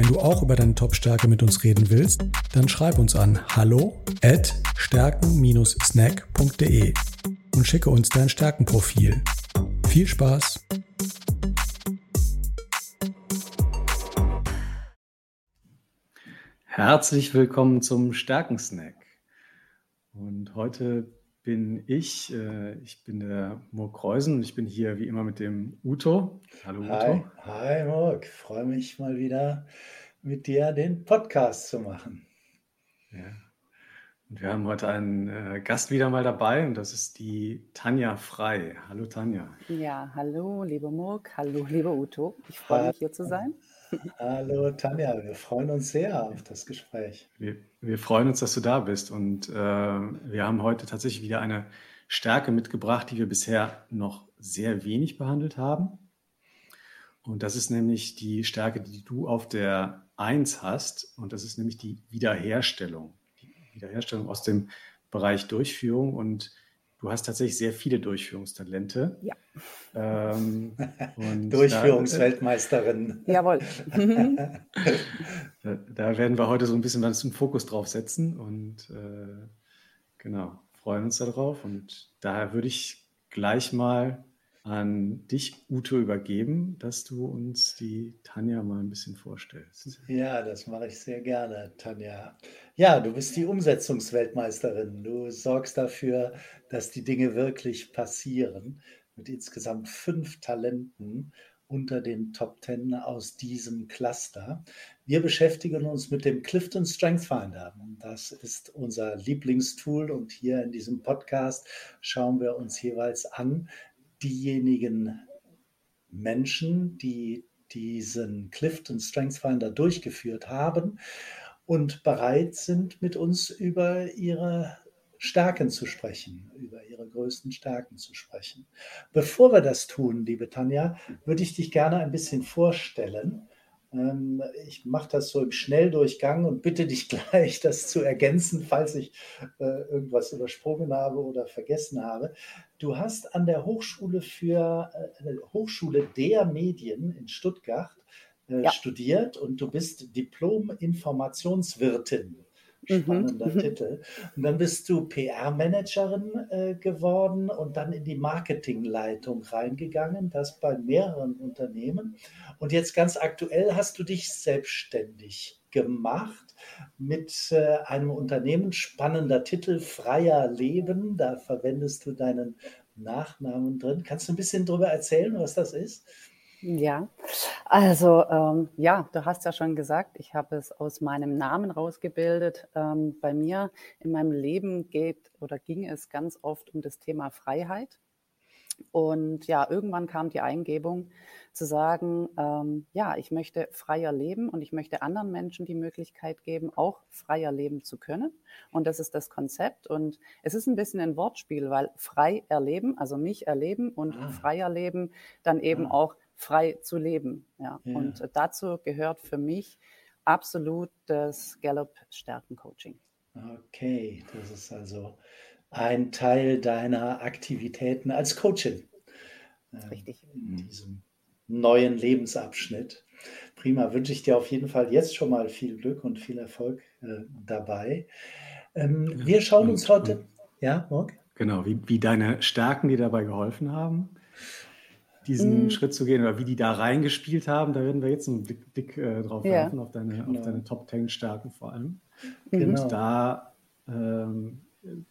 Wenn du auch über deine Top-Stärke mit uns reden willst, dann schreib uns an hallo at stärken-snack.de und schicke uns dein Stärkenprofil. Viel Spaß! Herzlich willkommen zum Stärkensnack. Und heute bin ich, äh, ich bin der Murk Kreusen und ich bin hier wie immer mit dem Uto. Hallo Uto. Hi, hi Murk, freue mich mal wieder mit dir den Podcast zu machen. Ja. Und wir haben heute einen äh, Gast wieder mal dabei und das ist die Tanja Frei. Hallo Tanja. Ja, hallo lieber Murk, hallo lieber Uto. Ich freue mich hier zu sein. Hallo Tanja, wir freuen uns sehr auf das Gespräch. Wir, wir freuen uns, dass du da bist und äh, wir haben heute tatsächlich wieder eine Stärke mitgebracht, die wir bisher noch sehr wenig behandelt haben. Und das ist nämlich die Stärke, die du auf der 1 hast und das ist nämlich die Wiederherstellung. Die Wiederherstellung aus dem Bereich Durchführung und Du hast tatsächlich sehr viele Durchführungstalente. Ja. Ähm, Durchführungsweltmeisterin. Da, äh, Jawohl. da, da, werden wir heute so ein bisschen was im Fokus drauf setzen und äh, genau, freuen uns darauf. Und daher würde ich gleich mal an dich, Ute, übergeben, dass du uns die Tanja mal ein bisschen vorstellst. Ja, das mache ich sehr gerne, Tanja. Ja, du bist die Umsetzungsweltmeisterin. Du sorgst dafür, dass die Dinge wirklich passieren. Mit insgesamt fünf Talenten unter den Top Ten aus diesem Cluster. Wir beschäftigen uns mit dem Clifton Strength Finder. Das ist unser Lieblingstool und hier in diesem Podcast schauen wir uns jeweils an, diejenigen Menschen, die diesen Clifton Strength Finder durchgeführt haben und bereit sind, mit uns über ihre Stärken zu sprechen, über ihre größten Stärken zu sprechen. Bevor wir das tun, liebe Tanja, würde ich dich gerne ein bisschen vorstellen. Ähm, ich mache das so im Schnelldurchgang und bitte dich gleich, das zu ergänzen, falls ich äh, irgendwas übersprungen habe oder vergessen habe. Du hast an der Hochschule für äh, Hochschule der Medien in Stuttgart äh, ja. studiert und du bist Diplom-Informationswirtin. Mhm. Spannender mhm. Titel. Und dann bist du PR-Managerin äh, geworden und dann in die Marketingleitung reingegangen, das bei mehreren Unternehmen. Und jetzt ganz aktuell hast du dich selbstständig gemacht mit äh, einem Unternehmen, spannender Titel, Freier Leben. Da verwendest du deinen Nachnamen drin. Kannst du ein bisschen darüber erzählen, was das ist? Ja, also ähm, ja, du hast ja schon gesagt, ich habe es aus meinem Namen rausgebildet. Ähm, bei mir in meinem Leben geht oder ging es ganz oft um das Thema Freiheit. Und ja, irgendwann kam die Eingebung zu sagen, ähm, ja, ich möchte freier leben und ich möchte anderen Menschen die Möglichkeit geben, auch freier leben zu können. Und das ist das Konzept. Und es ist ein bisschen ein Wortspiel, weil frei erleben, also mich erleben und ah. freier leben, dann eben ah. auch frei zu leben. Ja. ja. Und dazu gehört für mich absolut das Gallup Stärken Coaching. Okay, das ist also ein Teil deiner Aktivitäten als Coachin. Ähm, Richtig. In diesem neuen Lebensabschnitt. Prima, wünsche ich dir auf jeden Fall jetzt schon mal viel Glück und viel Erfolg äh, dabei. Ähm, wir schauen und, uns heute, und, ja, Morg? Genau, wie, wie deine Stärken dir dabei geholfen haben diesen mhm. Schritt zu gehen oder wie die da reingespielt haben. Da werden wir jetzt einen Blick, Blick äh, drauf ja. werfen, auf deine, genau. auf deine Top Ten Stärken vor allem. Genau. Und da ähm,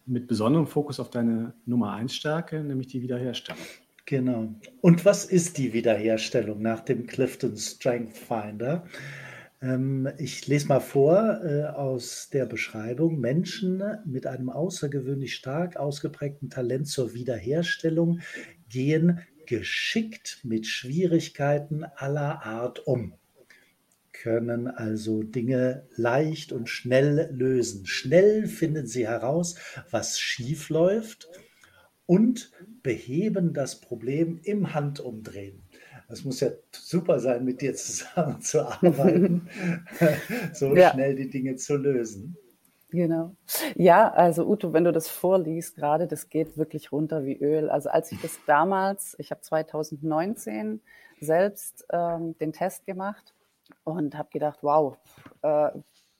mit besonderem Fokus auf deine Nummer 1 Stärke, nämlich die Wiederherstellung. Genau. Und was ist die Wiederherstellung nach dem Clifton Strength Finder? Ähm, ich lese mal vor äh, aus der Beschreibung. Menschen mit einem außergewöhnlich stark ausgeprägten Talent zur Wiederherstellung gehen geschickt mit Schwierigkeiten aller Art um, können also Dinge leicht und schnell lösen. Schnell finden sie heraus, was schief läuft und beheben das Problem im Handumdrehen. Das muss ja super sein, mit dir zusammenzuarbeiten, so ja. schnell die Dinge zu lösen. Genau. Ja, also Uto, wenn du das vorliest, gerade das geht wirklich runter wie Öl. Also als ich das damals, ich habe 2019 selbst ähm, den Test gemacht und habe gedacht, wow, äh,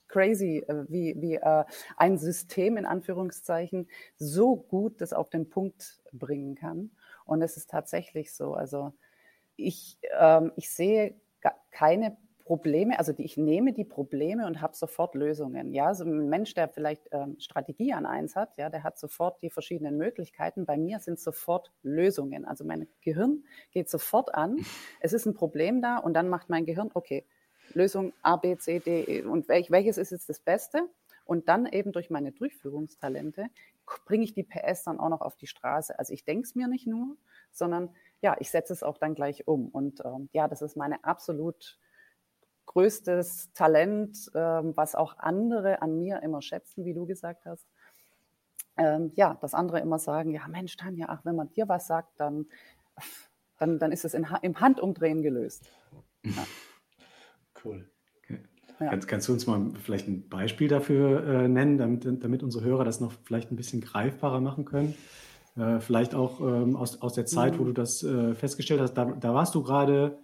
crazy, äh, wie, wie äh, ein System in Anführungszeichen so gut das auf den Punkt bringen kann. Und es ist tatsächlich so. Also ich, ähm, ich sehe keine Probleme, also die, ich nehme die Probleme und habe sofort Lösungen. Ja, so ein Mensch, der vielleicht ähm, Strategie an eins hat, ja, der hat sofort die verschiedenen Möglichkeiten. Bei mir sind sofort Lösungen. Also mein Gehirn geht sofort an. Es ist ein Problem da und dann macht mein Gehirn, okay, Lösung A, B, C, D e. und welch, welches ist jetzt das Beste? Und dann eben durch meine Durchführungstalente bringe ich die PS dann auch noch auf die Straße. Also ich denke es mir nicht nur, sondern ja, ich setze es auch dann gleich um. Und ähm, ja, das ist meine absolut größtes Talent, ähm, was auch andere an mir immer schätzen, wie du gesagt hast. Ähm, ja, dass andere immer sagen, ja Mensch, Tanja, ach, wenn man dir was sagt, dann, dann, dann ist es in, im Handumdrehen gelöst. Ja. Cool. Okay. Ja. Kannst, kannst, du uns mal vielleicht ein Beispiel dafür äh, nennen, damit, damit unsere Hörer das noch vielleicht ein bisschen greifbarer machen können? Äh, vielleicht auch ähm, aus, aus der Zeit, mhm. wo du das äh, festgestellt hast, da, da warst du gerade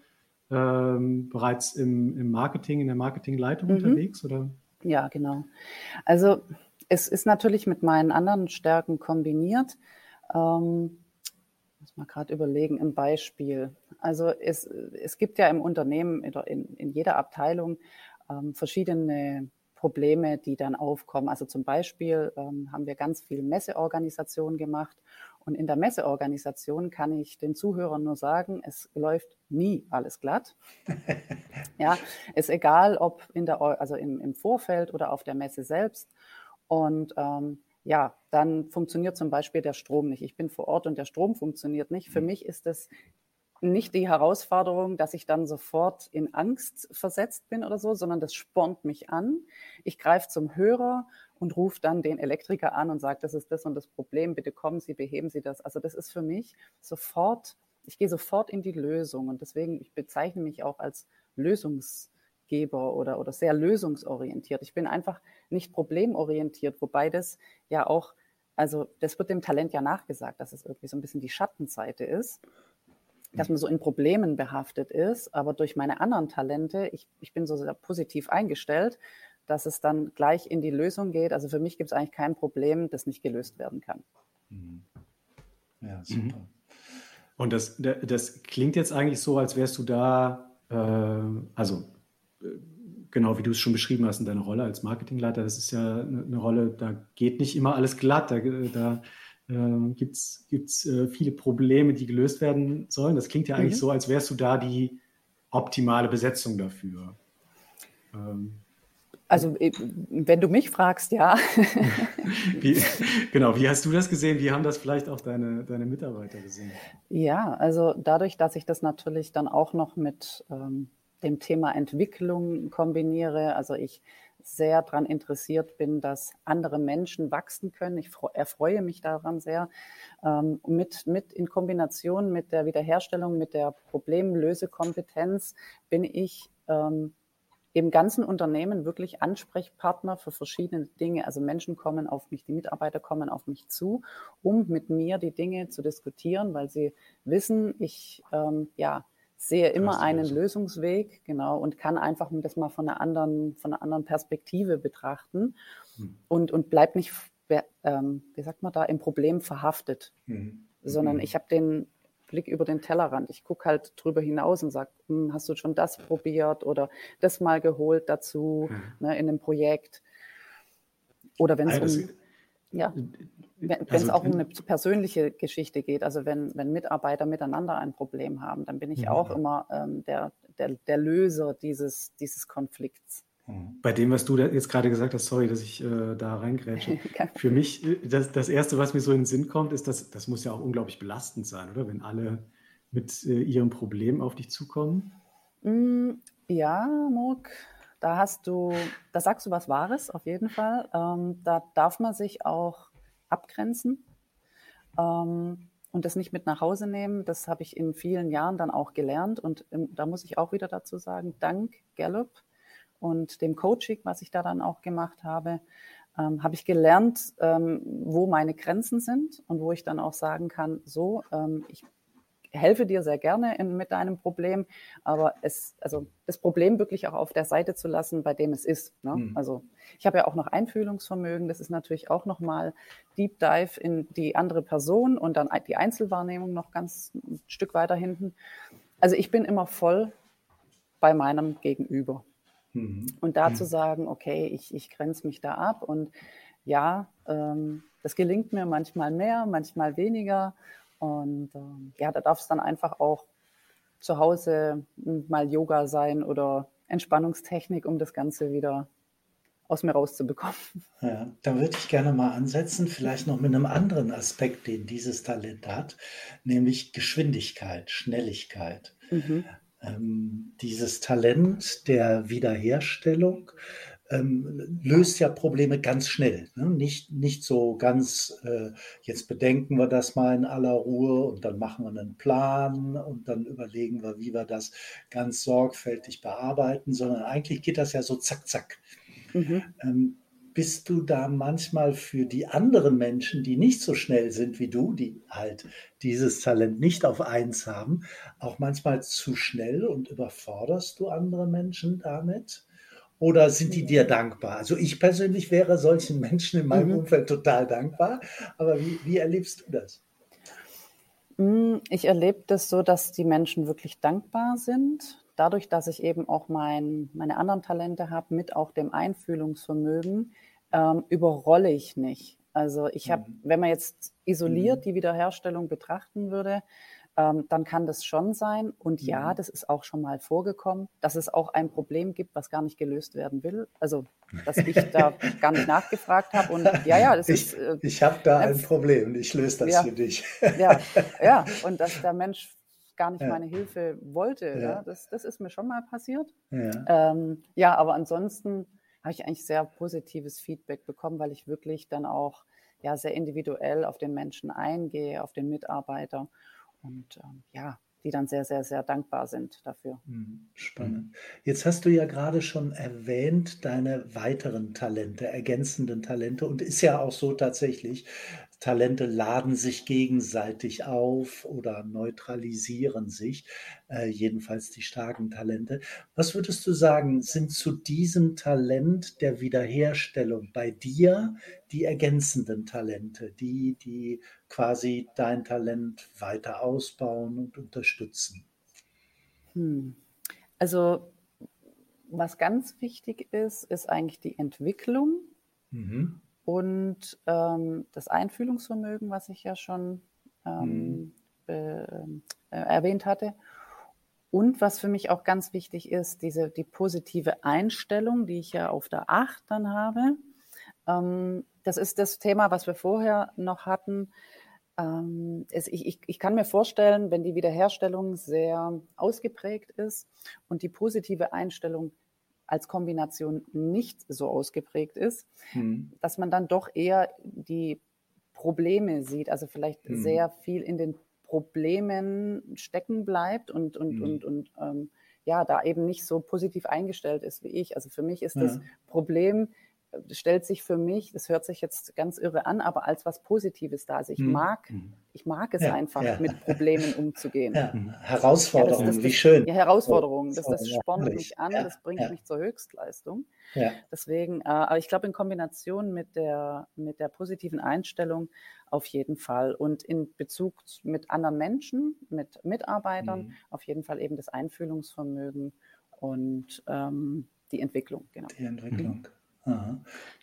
ähm, bereits im, im, Marketing, in der Marketingleitung mhm. unterwegs, oder? Ja, genau. Also es ist natürlich mit meinen anderen Stärken kombiniert. Ähm, muss man gerade überlegen, ein Beispiel. Also es, es gibt ja im Unternehmen, in, in jeder Abteilung ähm, verschiedene Probleme, die dann aufkommen. Also zum Beispiel ähm, haben wir ganz viel Messeorganisation gemacht und in der Messeorganisation kann ich den Zuhörern nur sagen, es läuft nie alles glatt. ja, ist egal, ob in der, also im, im Vorfeld oder auf der Messe selbst. Und ähm, ja, dann funktioniert zum Beispiel der Strom nicht. Ich bin vor Ort und der Strom funktioniert nicht. Für mhm. mich ist es nicht die Herausforderung, dass ich dann sofort in Angst versetzt bin oder so, sondern das spornt mich an. Ich greife zum Hörer und rufe dann den Elektriker an und sage, das ist das und das Problem, bitte kommen Sie, beheben Sie das. Also das ist für mich sofort, ich gehe sofort in die Lösung und deswegen, ich bezeichne mich auch als Lösungsgeber oder, oder sehr lösungsorientiert. Ich bin einfach nicht problemorientiert, wobei das ja auch, also das wird dem Talent ja nachgesagt, dass es irgendwie so ein bisschen die Schattenseite ist dass man so in Problemen behaftet ist. Aber durch meine anderen Talente, ich, ich bin so sehr positiv eingestellt, dass es dann gleich in die Lösung geht. Also für mich gibt es eigentlich kein Problem, das nicht gelöst werden kann. Mhm. Ja, super. Mhm. Und das, das klingt jetzt eigentlich so, als wärst du da, äh, also äh, genau wie du es schon beschrieben hast in deiner Rolle als Marketingleiter, das ist ja eine Rolle, da geht nicht immer alles glatt, da, da äh, gibt es äh, viele Probleme, die gelöst werden sollen. Das klingt ja eigentlich mhm. so, als wärst du da die optimale Besetzung dafür. Ähm, also äh, wenn du mich fragst, ja. wie, genau, wie hast du das gesehen? Wie haben das vielleicht auch deine, deine Mitarbeiter gesehen? Ja, also dadurch, dass ich das natürlich dann auch noch mit ähm, dem Thema Entwicklung kombiniere, also ich sehr daran interessiert bin, dass andere Menschen wachsen können. Ich erfreue mich daran sehr. Ähm, mit, mit in Kombination mit der Wiederherstellung, mit der Problemlösekompetenz bin ich ähm, im ganzen Unternehmen wirklich Ansprechpartner für verschiedene Dinge. Also Menschen kommen auf mich, die Mitarbeiter kommen auf mich zu, um mit mir die Dinge zu diskutieren, weil sie wissen, ich ähm, ja, sehe immer einen Lösung. Lösungsweg, genau, und kann einfach das mal von einer anderen, von einer anderen Perspektive betrachten hm. und, und bleibt nicht, ähm, wie sagt man da, im Problem verhaftet, hm. sondern hm. ich habe den Blick über den Tellerrand. Ich gucke halt drüber hinaus und sage, hm, hast du schon das probiert oder das mal geholt dazu mhm. ne, in einem Projekt? Oder wenn es um, ja, wenn es also, auch um eine persönliche Geschichte geht, also wenn, wenn Mitarbeiter miteinander ein Problem haben, dann bin ich ja. auch immer ähm, der, der, der Löser dieses, dieses Konflikts. Mhm. Bei dem, was du jetzt gerade gesagt hast, sorry, dass ich äh, da reingrätsche. Für mich, äh, das, das Erste, was mir so in den Sinn kommt, ist, dass das muss ja auch unglaublich belastend sein, oder? Wenn alle mit äh, ihrem Problem auf dich zukommen. Mm, Ja, Murk, da hast du, da sagst du was Wahres, auf jeden Fall. Ähm, da darf man sich auch abgrenzen ähm, und das nicht mit nach Hause nehmen. Das habe ich in vielen Jahren dann auch gelernt. Und ähm, da muss ich auch wieder dazu sagen, dank Gallup und dem Coaching, was ich da dann auch gemacht habe, ähm, habe ich gelernt, ähm, wo meine Grenzen sind und wo ich dann auch sagen kann, so, ähm, ich helfe dir sehr gerne in, mit deinem Problem, aber es, also das Problem wirklich auch auf der Seite zu lassen, bei dem es ist. Ne? Mhm. Also ich habe ja auch noch Einfühlungsvermögen, das ist natürlich auch nochmal Deep Dive in die andere Person und dann die Einzelwahrnehmung noch ganz ein Stück weiter hinten. Also ich bin immer voll bei meinem Gegenüber. Mhm. Und da mhm. zu sagen, okay, ich, ich grenze mich da ab und ja, ähm, das gelingt mir manchmal mehr, manchmal weniger. Und ähm, ja, da darf es dann einfach auch zu Hause mal Yoga sein oder Entspannungstechnik, um das Ganze wieder aus mir rauszubekommen. Ja, da würde ich gerne mal ansetzen, vielleicht noch mit einem anderen Aspekt, den dieses Talent hat, nämlich Geschwindigkeit, Schnelligkeit. Mhm. Ähm, dieses Talent der Wiederherstellung ähm, löst ja Probleme ganz schnell. Ne? Nicht, nicht so ganz, äh, jetzt bedenken wir das mal in aller Ruhe und dann machen wir einen Plan und dann überlegen wir, wie wir das ganz sorgfältig bearbeiten, sondern eigentlich geht das ja so zack, zack. Mhm. Ähm, bist du da manchmal für die anderen Menschen, die nicht so schnell sind wie du, die halt dieses Talent nicht auf eins haben, auch manchmal zu schnell und überforderst du andere Menschen damit? Oder sind die dir dankbar? Also ich persönlich wäre solchen Menschen in meinem mhm. Umfeld total dankbar. Aber wie, wie erlebst du das? Mm, ich erlebe das so, dass die Menschen wirklich dankbar sind. Dadurch, dass ich eben auch mein, meine anderen Talente habe, mit auch dem Einfühlungsvermögen, ähm, überrolle ich nicht. Also ich habe, mhm. wenn man jetzt isoliert mhm. die Wiederherstellung betrachten würde, ähm, dann kann das schon sein. Und ja, mhm. das ist auch schon mal vorgekommen, dass es auch ein Problem gibt, was gar nicht gelöst werden will. Also, dass ich da gar nicht nachgefragt habe. Und ja, ja, das ich, ist. Äh, ich habe da ein Problem und ich löse das ja, für dich. ja, ja, und dass der Mensch gar nicht ja. meine Hilfe wollte, ja. ja. das, das ist mir schon mal passiert. Ja, ähm, ja aber ansonsten habe ich eigentlich sehr positives Feedback bekommen, weil ich wirklich dann auch ja, sehr individuell auf den Menschen eingehe, auf den Mitarbeiter und ähm, ja, die dann sehr, sehr, sehr dankbar sind dafür. Mhm, spannend. Jetzt hast du ja gerade schon erwähnt, deine weiteren Talente, ergänzenden Talente. Und ist ja auch so tatsächlich, Talente laden sich gegenseitig auf oder neutralisieren sich, äh, jedenfalls die starken Talente. Was würdest du sagen, sind zu diesem Talent der Wiederherstellung bei dir die ergänzenden Talente, die, die quasi dein Talent weiter ausbauen und unterstützen? Hm. Also was ganz wichtig ist, ist eigentlich die Entwicklung. Mhm und ähm, das Einfühlungsvermögen, was ich ja schon ähm, mhm. äh, erwähnt hatte. Und was für mich auch ganz wichtig ist, diese, die positive Einstellung, die ich ja auf der 8 dann habe. Ähm, das ist das Thema, was wir vorher noch hatten. Ähm, es, ich, ich, ich kann mir vorstellen, wenn die Wiederherstellung sehr ausgeprägt ist und die positive Einstellung als Kombination nicht so ausgeprägt ist, hm. dass man dann doch eher die Probleme sieht, also vielleicht hm. sehr viel in den Problemen stecken bleibt und, und, hm. und, und ähm, ja, da eben nicht so positiv eingestellt ist wie ich. Also für mich ist ja. das Problem, stellt sich für mich, das hört sich jetzt ganz irre an, aber als was Positives da. Also ich hm. mag, hm. ich mag es ja, einfach, ja. mit Problemen umzugehen. Ja. Herausforderungen, ja, das, das, wie schön. Ja, Herausforderungen, das, das spornt mich an, das bringt mich zur Höchstleistung. Deswegen, äh, aber ich glaube in Kombination mit der, mit der positiven Einstellung auf jeden Fall und in Bezug mit anderen Menschen, mit Mitarbeitern, mhm. auf jeden Fall eben das Einfühlungsvermögen und ähm, die Entwicklung. Genau. Die Entwicklung.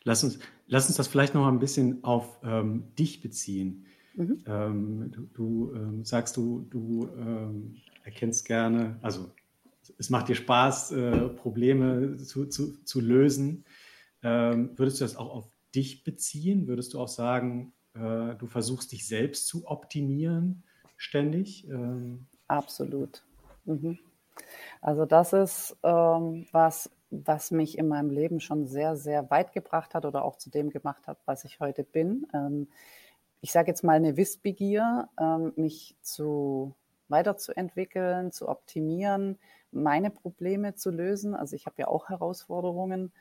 Lass uns, lass uns das vielleicht noch ein bisschen auf ähm, dich beziehen. Mhm. Ähm, du, du ähm, sagst, du, du ähm, erkennst gerne, also es macht dir Spaß, äh, Probleme zu, zu, zu lösen. Ähm, würdest du das auch auf dich beziehen? Würdest du auch sagen, äh, du versuchst dich selbst zu optimieren ständig? Ähm, Absolut. Mhm. Also das ist was, was mich in meinem Leben schon sehr, sehr weit gebracht hat oder auch zu dem gemacht hat, was ich heute bin. Ähm, ich sage jetzt mal eine Wissbegier, ähm, mich zu weiterzuentwickeln, zu optimieren, meine Probleme zu lösen. Also ich habe ja auch Herausforderungen,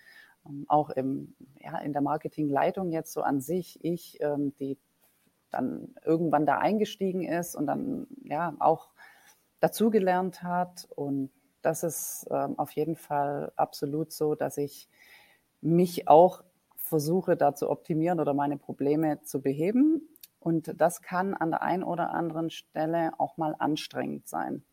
ähm, auch im, ja, in der Marketingleitung jetzt so an sich. Ich, ähm, die dann irgendwann da eingestiegen ist und dann ja auch dazugelernt hat. Und das ist ähm, auf jeden Fall absolut so, dass ich mich auch versuche, da zu optimieren oder meine Probleme zu beheben. Und das kann an der einen oder anderen Stelle auch mal anstrengend sein,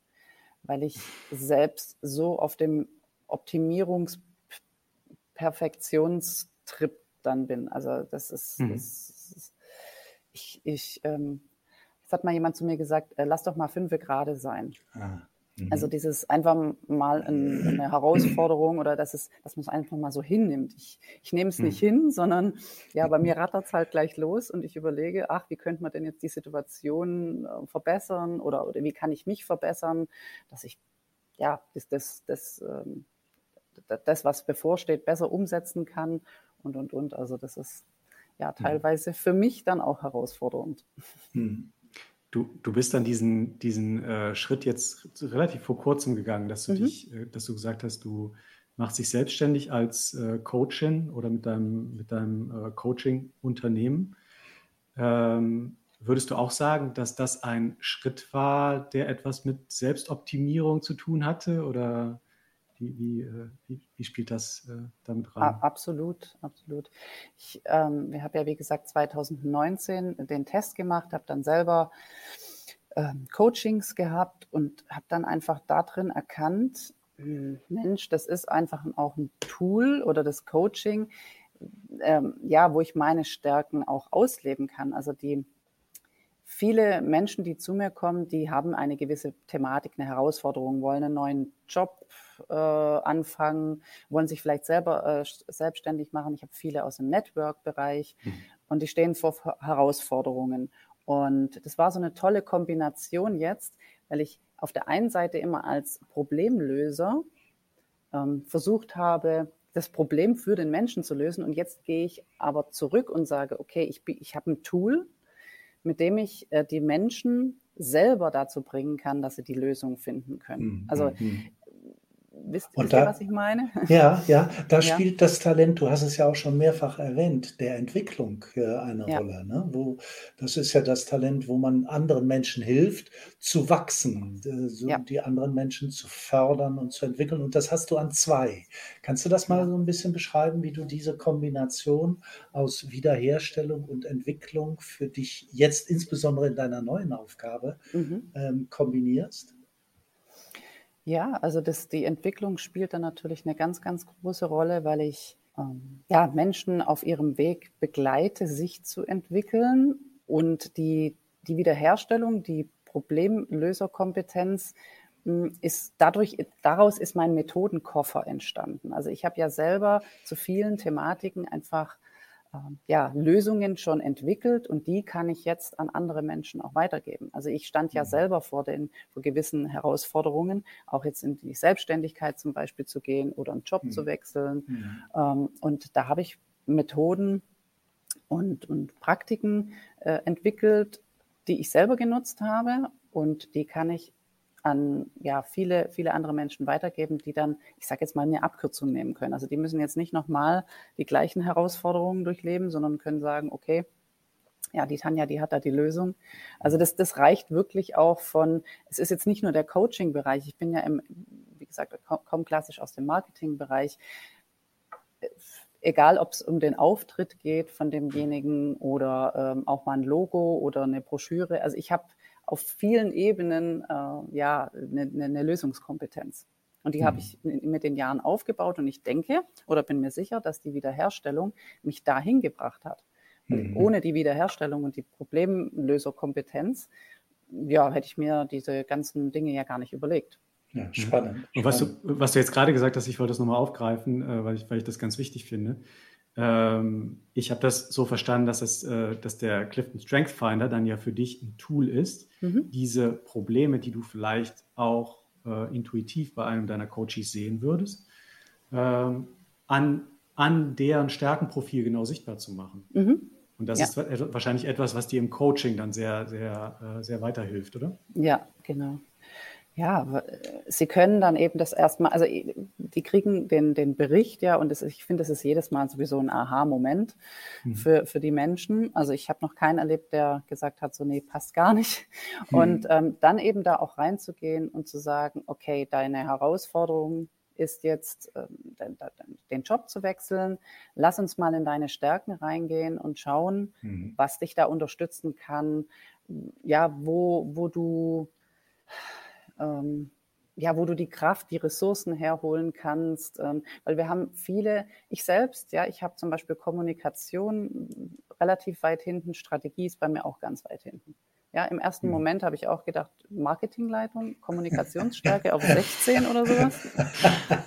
weil ich selbst so auf dem Optimierungs-Perfektionstrip dann bin. Also das ist, mhm. das ist ich, ich ähm, jetzt hat mal jemand zu mir gesagt, äh, lass doch mal fünf gerade sein. Ah. Also mhm. dieses einfach mal ein, eine Herausforderung oder dass es, dass man es einfach mal so hinnimmt. Ich, ich nehme es nicht mhm. hin, sondern ja, bei mir rattert es halt gleich los und ich überlege, ach, wie könnte man denn jetzt die Situation äh, verbessern oder, oder wie kann ich mich verbessern, dass ich ja das, das, das, ähm, das, was bevorsteht, besser umsetzen kann und und und. Also das ist ja mhm. teilweise für mich dann auch herausfordernd. Mhm. Du, du bist dann diesen, diesen äh, Schritt jetzt relativ vor kurzem gegangen, dass du mhm. dich, äh, dass du gesagt hast, du machst dich selbstständig als äh, Coachin oder mit deinem, mit deinem äh, Coaching-Unternehmen. Ähm, würdest du auch sagen, dass das ein Schritt war, der etwas mit Selbstoptimierung zu tun hatte? Oder wie, wie, äh, wie, wie spielt das äh, damit rein? Absolut, absolut. Ich ähm, habe ja, wie gesagt, 2019 den Test gemacht, habe dann selber ähm, Coachings gehabt und habe dann einfach darin erkannt, hm, Mensch, das ist einfach auch ein Tool oder das Coaching, ähm, ja, wo ich meine Stärken auch ausleben kann. Also die viele Menschen, die zu mir kommen, die haben eine gewisse Thematik, eine Herausforderung, wollen einen neuen Job äh, anfangen, wollen sich vielleicht selber äh, selbstständig machen. Ich habe viele aus dem Network-Bereich mhm. und die stehen vor Herausforderungen. Und das war so eine tolle Kombination jetzt, weil ich auf der einen Seite immer als Problemlöser ähm, versucht habe, das Problem für den Menschen zu lösen. Und jetzt gehe ich aber zurück und sage, okay, ich, ich habe ein Tool, mit dem ich äh, die Menschen selber dazu bringen kann, dass sie die Lösung finden können. Mhm. Also mhm. Wisst, wisst da, ihr, was ich meine? Ja, ja, da ja. spielt das Talent, du hast es ja auch schon mehrfach erwähnt, der Entwicklung äh, eine ja. Rolle. Ne? Wo, das ist ja das Talent, wo man anderen Menschen hilft, zu wachsen, so ja. die anderen Menschen zu fördern und zu entwickeln. Und das hast du an zwei. Kannst du das mal so ein bisschen beschreiben, wie du diese Kombination aus Wiederherstellung und Entwicklung für dich jetzt insbesondere in deiner neuen Aufgabe mhm. ähm, kombinierst? Ja, also das, die Entwicklung spielt da natürlich eine ganz, ganz große Rolle, weil ich ähm, ja, Menschen auf ihrem Weg begleite, sich zu entwickeln und die, die Wiederherstellung, die Problemlöserkompetenz hm, ist dadurch, daraus ist mein Methodenkoffer entstanden. Also ich habe ja selber zu vielen Thematiken einfach ja, Lösungen schon entwickelt und die kann ich jetzt an andere Menschen auch weitergeben. Also ich stand ja mhm. selber vor den vor gewissen Herausforderungen, auch jetzt in die Selbstständigkeit zum Beispiel zu gehen oder einen Job mhm. zu wechseln. Mhm. Ähm, und da habe ich Methoden und, und Praktiken äh, entwickelt, die ich selber genutzt habe und die kann ich an ja, viele, viele andere Menschen weitergeben, die dann, ich sage jetzt mal, eine Abkürzung nehmen können. Also die müssen jetzt nicht nochmal die gleichen Herausforderungen durchleben, sondern können sagen, okay, ja, die Tanja, die hat da die Lösung. Also das, das reicht wirklich auch von, es ist jetzt nicht nur der Coaching-Bereich, ich bin ja im, wie gesagt, kaum klassisch aus dem Marketing-Bereich. Egal, ob es um den Auftritt geht von demjenigen oder ähm, auch mal ein Logo oder eine Broschüre. Also ich habe auf vielen Ebenen äh, ja eine, eine Lösungskompetenz. Und die mhm. habe ich mit den Jahren aufgebaut und ich denke oder bin mir sicher, dass die Wiederherstellung mich dahin gebracht hat. Mhm. Ohne die Wiederherstellung und die Problemlöserkompetenz, ja, hätte ich mir diese ganzen Dinge ja gar nicht überlegt. Ja, spannend. Und was du, was du jetzt gerade gesagt hast, ich wollte das nochmal aufgreifen, äh, weil, ich, weil ich das ganz wichtig finde. Ähm, ich habe das so verstanden, dass, es, äh, dass der Clifton Strength Finder dann ja für dich ein Tool ist, mhm. diese Probleme, die du vielleicht auch äh, intuitiv bei einem deiner Coaches sehen würdest, ähm, an, an deren Stärkenprofil genau sichtbar zu machen. Mhm. Und das ja. ist wahrscheinlich etwas, was dir im Coaching dann sehr, sehr, äh, sehr weiterhilft, oder? Ja, genau. Ja, sie können dann eben das erstmal, also die kriegen den, den Bericht, ja, und das, ich finde, das ist jedes Mal sowieso ein Aha-Moment mhm. für, für die Menschen. Also ich habe noch keinen erlebt, der gesagt hat, so nee, passt gar nicht. Mhm. Und ähm, dann eben da auch reinzugehen und zu sagen, okay, deine Herausforderung ist jetzt, ähm, den Job zu wechseln. Lass uns mal in deine Stärken reingehen und schauen, mhm. was dich da unterstützen kann. Ja, wo, wo du, ähm, ja, wo du die Kraft, die Ressourcen herholen kannst, ähm, weil wir haben viele, ich selbst, ja, ich habe zum Beispiel Kommunikation relativ weit hinten, Strategie ist bei mir auch ganz weit hinten. Ja, im ersten hm. Moment habe ich auch gedacht, Marketingleitung, Kommunikationsstärke auf 16 oder sowas.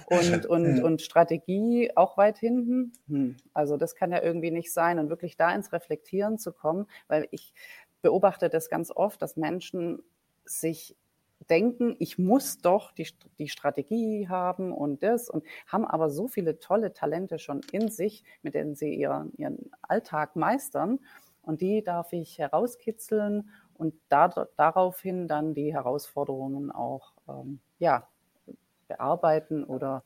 Und, und, und Strategie auch weit hinten. Hm. Also das kann ja irgendwie nicht sein. Und wirklich da ins Reflektieren zu kommen, weil ich beobachte das ganz oft, dass Menschen sich denken, ich muss doch die, die Strategie haben und das und haben aber so viele tolle Talente schon in sich, mit denen sie ihren, ihren Alltag meistern. Und die darf ich herauskitzeln und da, daraufhin dann die Herausforderungen auch ähm, ja, bearbeiten oder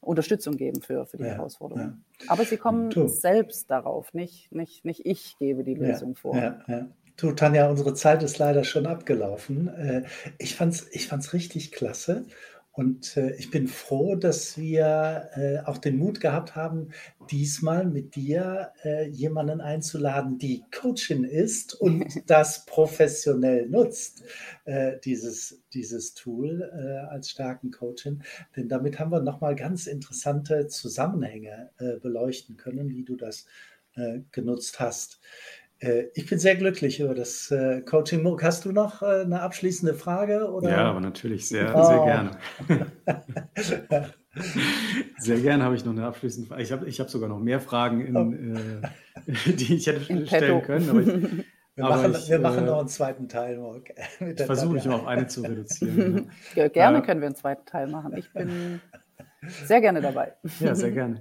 Unterstützung geben für, für die ja, Herausforderungen. Ja. Aber sie kommen du. selbst darauf, nicht, nicht, nicht ich gebe die Lösung ja, vor. Ja, Du, Tanja, unsere Zeit ist leider schon abgelaufen. Äh, ich fand es ich fand's richtig klasse und äh, ich bin froh, dass wir äh, auch den Mut gehabt haben, diesmal mit dir jemanden einzuladen, die Coachin ist und das professionell nutzt, dieses, dieses Tool als starken Coachin. Denn damit haben wir nochmal ganz interessante Zusammenhänge beleuchten können, wie du das genutzt hast. Äh, ich bin sehr glücklich über das äh, Coaching. Murk, hast du noch äh, eine abschließende Frage? Oder? Ja, aber natürlich, sehr, oh. sehr gerne. sehr gerne habe ich noch eine abschließende Frage. Ich habe ich hab sogar noch mehr Fragen, in, oh. äh, die ich hätte in stellen Petto. können. Aber ich, wir, aber machen, ich, wir machen noch einen zweiten Teil. Mark, ich versuche mich mal auf eine zu reduzieren. ja, gerne können wir einen zweiten Teil machen. Ich bin sehr gerne dabei. Ja, sehr gerne.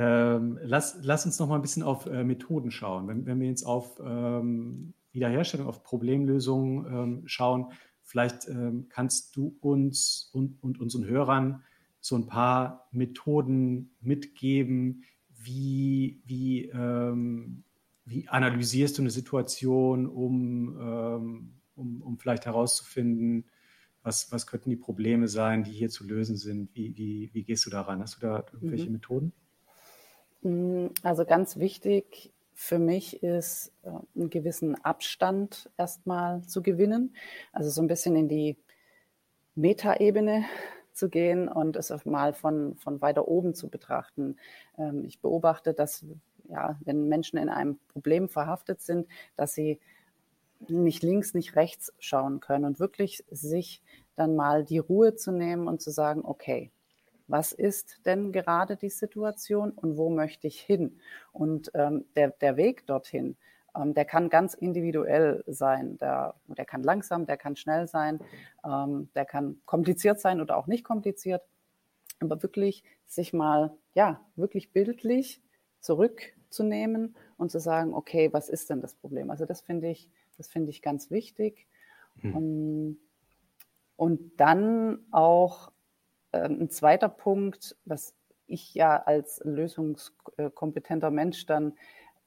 Ähm, lass, lass uns noch mal ein bisschen auf äh, Methoden schauen. Wenn, wenn wir jetzt auf ähm, Wiederherstellung, auf Problemlösungen ähm, schauen, vielleicht ähm, kannst du uns und, und, unseren Hörern so ein paar Methoden mitgeben, wie, wie, ähm, wie analysierst du eine Situation, um, ähm, um, um vielleicht herauszufinden, was, was könnten die Probleme sein, die hier zu lösen sind? Wie, wie, wie gehst du daran? Hast du da irgendwelche mhm. Methoden? Mm, also ganz wichtig für mich ist, äh, einen gewissen Abstand erstmal zu gewinnen. Also so ein bisschen in die Metaebene zu gehen und es mal von, von weiter oben zu betrachten. Ähm, ich beobachte, dass ja, wenn Menschen in einem Problem verhaftet sind, dass sie nicht links, nicht rechts schauen können und wirklich sich dann mal die Ruhe zu nehmen und zu sagen, okay, was ist denn gerade die Situation und wo möchte ich hin? Und ähm, der, der Weg dorthin, ähm, der kann ganz individuell sein. Der, der kann langsam, der kann schnell sein, ähm, der kann kompliziert sein oder auch nicht kompliziert. Aber wirklich sich mal, ja, wirklich bildlich zurückzunehmen und zu sagen, okay, was ist denn das Problem? Also das finde ich, das finde ich ganz wichtig. Mhm. Und dann auch ein zweiter Punkt, was ich ja als lösungskompetenter Mensch dann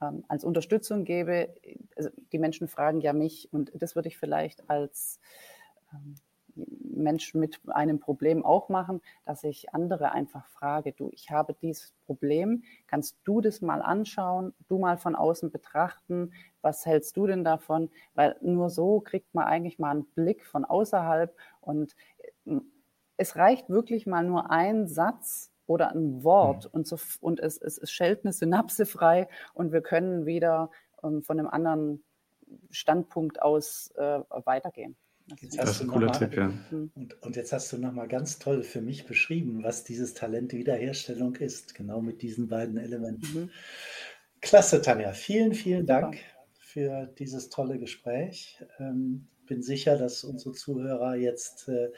ähm, als Unterstützung gebe, also die Menschen fragen ja mich und das würde ich vielleicht als ähm, Mensch mit einem Problem auch machen, dass ich andere einfach frage, du, ich habe dieses Problem, kannst du das mal anschauen, du mal von außen betrachten, was hältst du denn davon? Weil nur so kriegt man eigentlich mal einen Blick von außerhalb und es reicht wirklich mal nur ein Satz oder ein Wort mhm. und, so, und es, es, es schellt eine Synapse frei und wir können wieder ähm, von einem anderen Standpunkt aus äh, weitergehen. Jetzt das ist ein cooler Tipp, ja. Mhm. Und, und, jetzt hast du nochmal ganz toll für mich beschrieben, was dieses Talent Wiederherstellung ist, genau mit diesen beiden Elementen. Mhm. Klasse, Tanja. Vielen, vielen Dank für dieses tolle Gespräch. Ähm, bin sicher, dass unsere Zuhörer jetzt äh,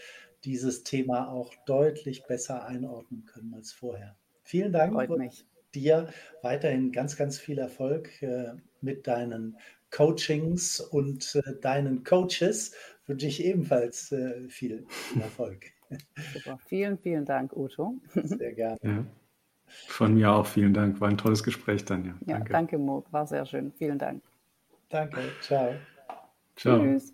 dieses Thema auch deutlich besser einordnen können als vorher. Vielen Dank Freut mich. dir. Weiterhin ganz, ganz viel Erfolg äh, mit deinen Coachings und äh, deinen Coaches. Wünsche ich ebenfalls äh, viel, viel Erfolg. Super. Vielen, vielen Dank, Uto. Sehr gerne. Ja. Von mir auch vielen Dank. War ein tolles Gespräch, Tanja. Ja, danke, danke Mo. War sehr schön. Vielen Dank. Danke. Ciao. Ciao. Tschüss.